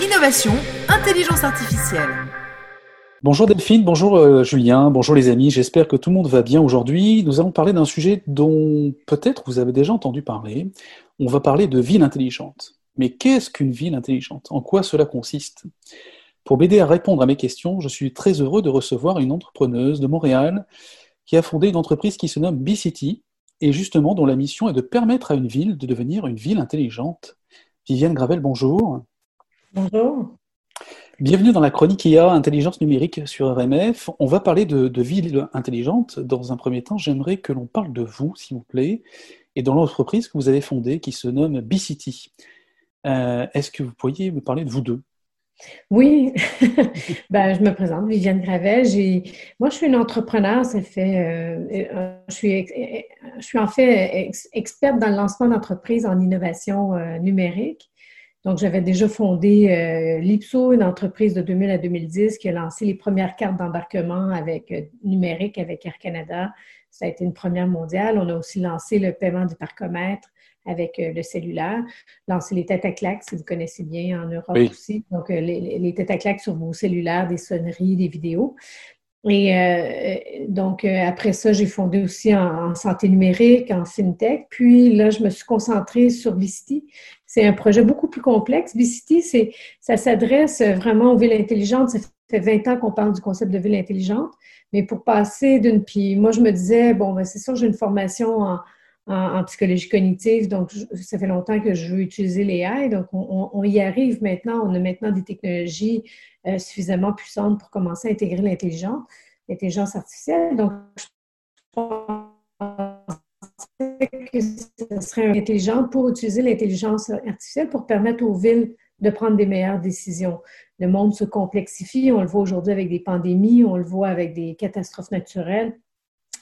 Innovation, intelligence artificielle. Bonjour Delphine, bonjour euh, Julien, bonjour les amis, j'espère que tout le monde va bien aujourd'hui. Nous allons parler d'un sujet dont peut-être vous avez déjà entendu parler. On va parler de ville intelligente. Mais qu'est-ce qu'une ville intelligente? En quoi cela consiste? Pour m'aider à répondre à mes questions, je suis très heureux de recevoir une entrepreneuse de Montréal qui a fondé une entreprise qui se nomme B-City et justement dont la mission est de permettre à une ville de devenir une ville intelligente. Viviane Gravel, bonjour. Bonjour. Bienvenue dans la chronique IA Intelligence numérique sur RMF. On va parler de, de ville intelligente. Dans un premier temps, j'aimerais que l'on parle de vous, s'il vous plaît, et dans l'entreprise que vous avez fondée qui se nomme B-City. Euh, est-ce que vous pourriez me parler de vous deux? Oui, ben, je me présente, Viviane Gravel. Moi, je suis une entrepreneur. Ça fait, euh, je, suis, je suis en fait experte dans le lancement d'entreprises en innovation euh, numérique. Donc, j'avais déjà fondé euh, l'IPSO, une entreprise de 2000 à 2010 qui a lancé les premières cartes d'embarquement avec euh, numérique avec Air Canada. Ça a été une première mondiale. On a aussi lancé le paiement du parcomètre avec euh, le cellulaire, lancé les têtes à claques, si vous connaissez bien en Europe aussi. Donc, les, les, têtes à claques sur vos cellulaires, des sonneries, des vidéos. Et euh, donc, euh, après ça, j'ai fondé aussi en, santé numérique, en fintech. Puis là, je me suis concentrée sur Vicity. C'est un projet beaucoup plus complexe. Vicity, c'est, ça s'adresse vraiment aux villes intelligentes. Ça fait 20 ans qu'on parle du concept de ville intelligente. Mais pour passer d'une... Puis moi, je me disais, bon, ben, c'est sûr, j'ai une formation en, en, psychologie cognitive. Donc, ça fait longtemps que je veux utiliser l'AI. Donc, on, y arrive maintenant. On a maintenant des technologies euh, suffisamment puissantes pour commencer à intégrer l'intelligence, l'intelligence artificielle. Donc, je pense que ce serait intelligent pour utiliser l'intelligence artificielle pour permettre aux villes de prendre des meilleures décisions. Le monde se complexifie. On le voit aujourd'hui avec des pandémies, on le voit avec des catastrophes naturelles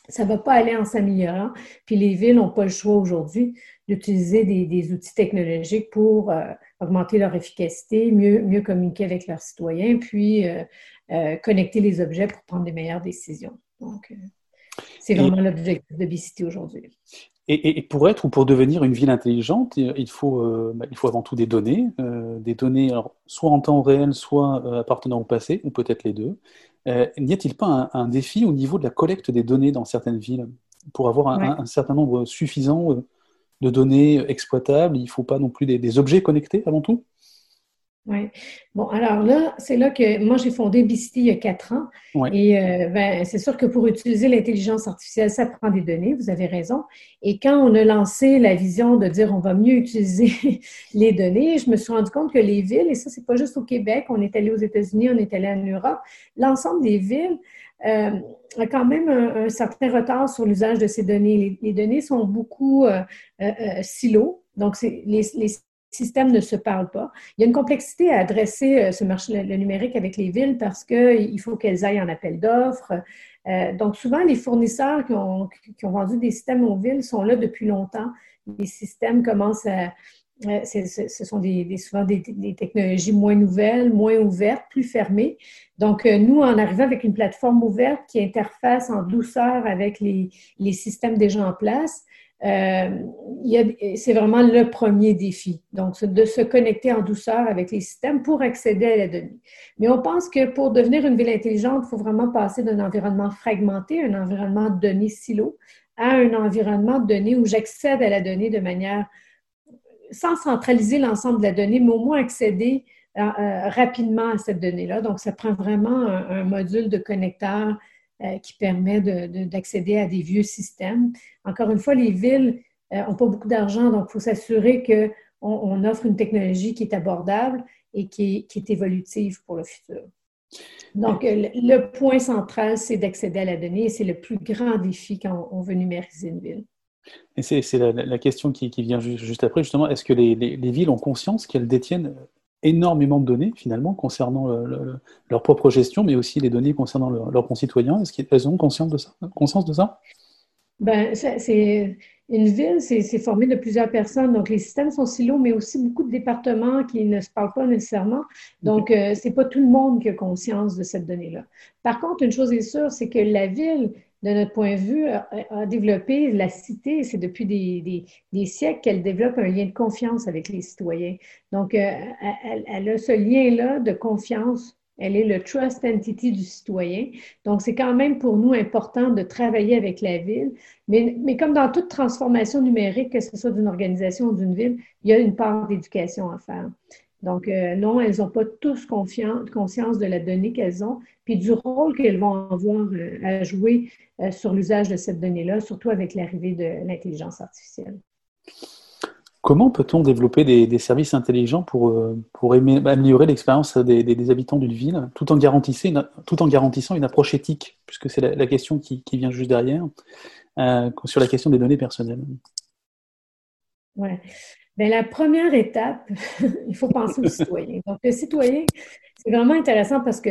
ça ne va pas aller en s'améliorant. Puis les villes n'ont pas le choix aujourd'hui d'utiliser des, outils technologiques pour euh, augmenter leur efficacité, mieux, mieux communiquer avec leurs citoyens, puis euh, euh, connecter les objets pour prendre des meilleures décisions. Donc, c'est vraiment l'objectif de BCT aujourd'hui. Et, pour être ou pour devenir une ville intelligente, il faut, bah, il faut avant tout des données, des données soit en temps réel, soit appartenant au passé, ou peut-être les deux. Euh, n'y a-t-il pas un, défi au niveau de la collecte des données dans certaines villes Pour avoir un, certain nombre suffisant euh, de données exploitables, il ne faut pas non plus des objets connectés avant tout? Oui. Bon, alors là, c'est là que moi, j'ai fondé Bicity il y a quatre ans. Et euh, ben, c'est sûr que pour utiliser l'intelligence artificielle, ça prend des données, vous avez raison. Et quand on a lancé la vision de dire on va mieux utiliser les données, je me suis rendu compte que les villes, et ça, c'est pas juste au Québec, on est allé aux États-Unis, on est allé en Europe, l'ensemble des villes euh, a quand même un, certain retard sur l'usage de ces données. Les, données sont beaucoup euh, silos. Donc, c'est les, les systèmes ne se parlent pas. Il y a une complexité à adresser euh, ce marché le numérique avec les villes parce qu'il faut qu'elles aillent en appel d'offres. Euh, donc, souvent, les fournisseurs qui ont, vendu des systèmes aux villes sont là depuis longtemps. Les systèmes commencent à. Euh, ce sont des, souvent des, technologies moins nouvelles, moins ouvertes, plus fermées. Donc, nous, en arrivant avec une plateforme ouverte qui interface en douceur avec les, les systèmes déjà en place, c'est vraiment le premier défi. Donc, de se connecter en douceur avec les systèmes pour accéder à la donnée. Mais on pense que pour devenir une ville intelligente, il faut vraiment passer d'un environnement fragmenté, un environnement de données silo, à un environnement de données où j'accède à la donnée de manière sans centraliser l'ensemble de la donnée, mais au moins accéder euh, euh, rapidement à cette donnée-là. Donc, ça prend vraiment un module de connecteur euh, qui permet d'accéder à des vieux systèmes. Encore une fois, les villes n'ont euh, pas beaucoup d'argent, donc il faut s'assurer qu'on on offre une technologie qui est abordable et qui est, évolutive pour le futur. Donc, euh, le, point central, c'est d'accéder à la donnée et c'est le plus grand défi quand on, veut numériser une ville. Et c'est la, question qui, vient juste, après, justement. Est-ce que les, villes ont conscience qu'elles détiennent énormément de données finalement concernant leur propre gestion, mais aussi les données concernant leurs concitoyens. Est-ce qu'elles ont conscience de ça, conscience de ça? Ben, c'est une ville, c'est formé de plusieurs personnes. Donc, les systèmes sont silos, mais aussi beaucoup de départements qui ne se parlent pas nécessairement. Donc, euh, c'est pas tout le monde qui a conscience de cette donnée-là. Par contre, une chose est sûre, c'est que la ville de notre point de vue, a, développé la cité. C'est depuis des, siècles qu'elle développe un lien de confiance avec les citoyens. Donc, euh, elle, a ce lien-là de confiance. Elle est le trust entity du citoyen. Donc, c'est quand même pour nous important de travailler avec la ville. Mais, mais comme dans toute transformation numérique, que ce soit d'une organisation ou d'une ville, il y a une part d'éducation à faire. Donc, euh, non, elles n'ont pas tous conscience de la donnée qu'elles ont, puis du rôle qu'elles vont avoir euh, à jouer euh, sur l'usage de cette donnée-là, surtout avec l'arrivée de l'intelligence artificielle. Comment peut-on développer des, services intelligents pour, pour améliorer l'expérience des, habitants d'une ville, tout en, garantissant une, tout en garantissant une approche éthique, puisque c'est la, question qui, qui, vient juste derrière, sur la question des données personnelles? Oui. Bien, la première étape, il faut penser aux citoyens. Donc, le citoyen, c'est vraiment intéressant parce que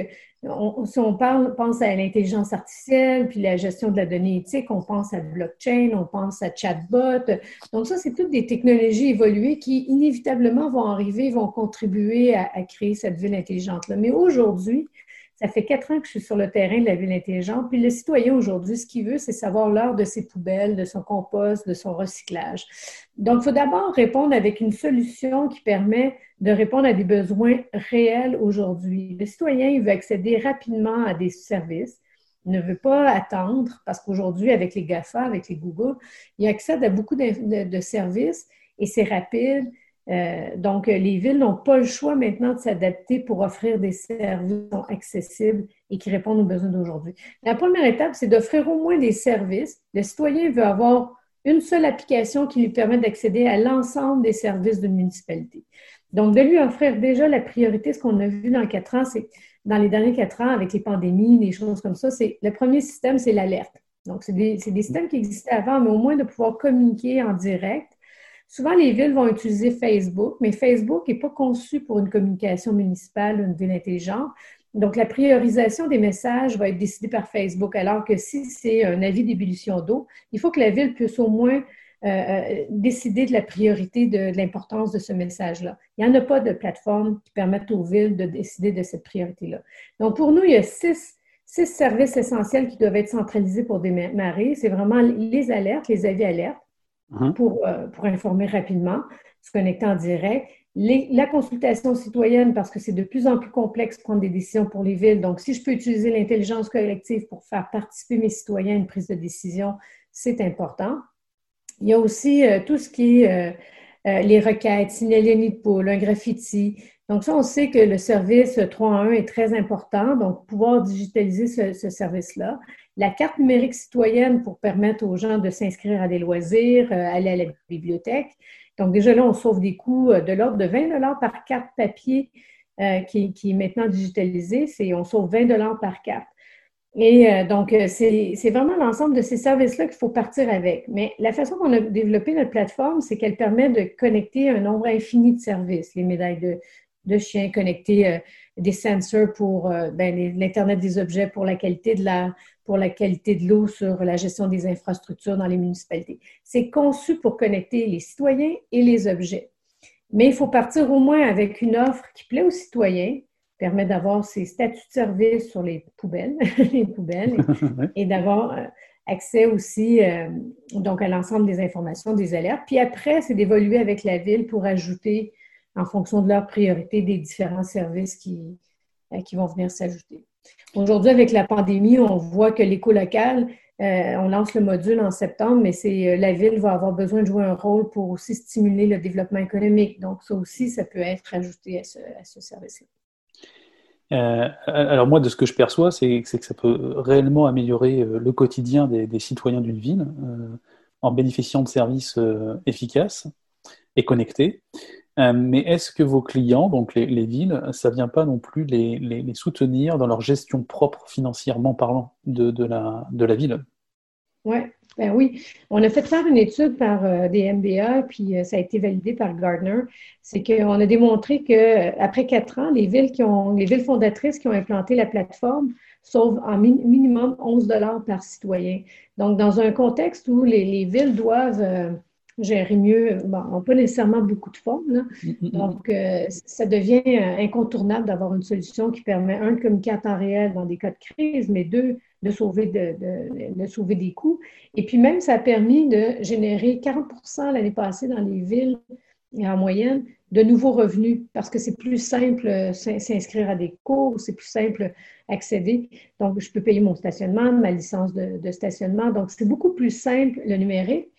si on parle, pense à l'intelligence artificielle, puis la gestion de la donnée éthique, on pense à blockchain, on pense à chatbot. Donc, ça, c'est toutes des technologies évoluées qui, inévitablement, vont arriver, vont contribuer à, à créer cette ville intelligente-là. Mais aujourd'hui, ça fait quatre ans que je suis sur le terrain de la ville intelligente. Puis le citoyen aujourd'hui, ce qu'il veut, c'est savoir l'heure de ses poubelles, de son compost, de son recyclage. Donc, il faut d'abord répondre avec une solution qui permet de répondre à des besoins réels aujourd'hui. Le citoyen, il veut accéder rapidement à des services. Ne veut pas attendre parce qu'aujourd'hui, avec les GAFA, avec les Google, il accède à beaucoup de, de services et c'est rapide euh, donc, les villes n'ont pas le choix maintenant de s'adapter pour offrir des services accessibles et qui répondent aux besoins d'aujourd'hui. La première étape, c'est d'offrir au moins des services. Le citoyen veut avoir une seule application qui lui permet d'accéder à l'ensemble des services d'une municipalité. Donc, de lui offrir déjà la priorité, ce qu'on a vu dans quatre ans, c'est dans les derniers quatre ans, avec les pandémies, des choses comme ça, c'est le premier système, c'est l'alerte. Donc, c'est des, des systèmes qui existaient avant, mais au moins de pouvoir communiquer en direct Souvent, les villes vont utiliser Facebook, mais Facebook n'est pas conçu pour une communication municipale, une ville intelligente. Donc, la priorisation des messages va être décidée par Facebook, alors que si c'est un avis d'ébullition d'eau, il faut que la ville puisse au moins euh, euh, décider de la priorité de, l'importance de ce message-là. Il n'y en a pas de plateforme qui permette aux villes de décider de cette priorité-là. Donc, pour nous, il y a six, six services essentiels qui doivent être centralisés pour démarrer. C'est vraiment les alertes, les avis alertes Hein? pour, euh, pour, informer rapidement, se connecter en direct. la consultation citoyenne, parce que c'est de plus en plus complexe de prendre des décisions pour les villes. Donc, si je peux utiliser l'intelligence collective pour faire participer mes citoyens à une prise de décision, c'est important. Il y a aussi euh, tout ce qui est euh, les requêtes, signaler nid de poule, un graffiti. Donc, ça, on sait que le service 3 en 1 est très important. Donc, pouvoir digitaliser ce service-là la carte numérique citoyenne pour permettre aux gens de s'inscrire à des loisirs, euh, aller à la bibliothèque. Donc, déjà là, on sauve des coûts euh, de l'ordre de 20 par carte papier euh, qui, est maintenant digitalisée. C'est, on sauve 20 par carte. Et donc, c'est, vraiment l'ensemble de ces services-là qu'il faut partir avec. Mais la façon qu'on a développé notre plateforme, c'est qu'elle permet de connecter un nombre infini de services, les médailles de, de chiens, connecter des sensors pour ben, l'Internet des objets, pour la qualité de l'air, pour la qualité de l'eau sur la gestion des infrastructures dans les municipalités. C'est conçu pour connecter les citoyens et les objets. Mais il faut partir au moins avec une offre qui plaît aux citoyens, permet d'avoir ses statuts de service sur les poubelles, les poubelles, et, d'avoir euh, accès aussi euh, donc à l'ensemble des informations, des alertes. Puis après, c'est d'évoluer avec la ville pour ajouter, en fonction de leurs priorités, des différents services qui, euh, qui vont venir s'ajouter. Aujourd'hui, avec la pandémie, on voit que l'éco-local, euh, on lance le module en septembre, mais c'est euh, la ville va avoir besoin de jouer un rôle pour aussi stimuler le développement économique. Donc, ça aussi, ça peut être ajouté à ce, service-là. Alors moi, de ce que je perçois, c'est que ça peut réellement améliorer le quotidien des, citoyens d'une ville en bénéficiant de services efficaces et connectés. Euh, mais est-ce que vos clients, donc les, villes, ça ne vient pas non plus les, soutenir dans leur gestion propre financièrement parlant de, la, ville? Ouais, ben oui, on a fait faire une étude par euh, des MBA, puis euh, ça a été validé par Gardner. C'est qu'on a démontré qu'après quatre ans, les villes, qui ont, les villes fondatrices qui ont implanté la plateforme sauvent en minimum 11 dollars par citoyen. Donc, dans un contexte où les, villes doivent gérer mieux, bon, pas nécessairement beaucoup de formes. Là. Mm, mm, mm. Donc, euh, ça devient euh, incontournable d'avoir une solution qui permet, un, de communiquer en temps réel dans des cas de crise, mais deux, de sauver, de, de, sauver des coûts. Et puis même, ça a permis de générer 40% l'année passée dans les villes, en moyenne, de nouveaux revenus parce que c'est plus simple euh, s'inscrire à des cours, c'est plus simple accéder. Donc, je peux payer mon stationnement, ma licence de, de stationnement. Donc, c'est beaucoup plus simple le numérique.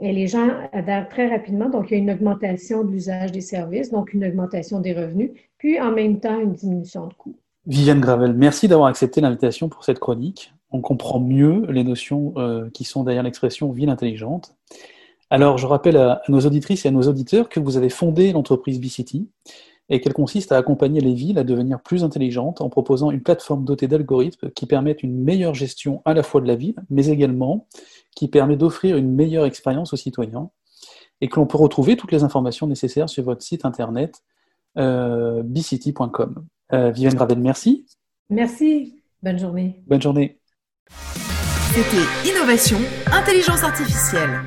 Et les gens adhèrent très rapidement. Donc, il y a une augmentation de l'usage des services, donc une augmentation des revenus, puis en même temps une diminution de coûts. Viviane Gravel, merci d'avoir accepté l'invitation pour cette chronique. On comprend mieux les notions euh, qui sont derrière l'expression ville intelligente. Alors, je rappelle à, nos auditrices et à nos auditeurs que vous avez fondé l'entreprise B-City et qu'elle consiste à accompagner les villes à devenir plus intelligentes en proposant une plateforme dotée d'algorithmes qui permettent une meilleure gestion à la fois de la ville, mais également qui permet d'offrir une meilleure expérience aux citoyens et que l'on peut retrouver toutes les informations nécessaires sur votre site internet euh, bcity.com. Euh, Viviane Gravel, merci. Merci. Bonne journée. Bonne journée. C'était Innovation, Intelligence Artificielle.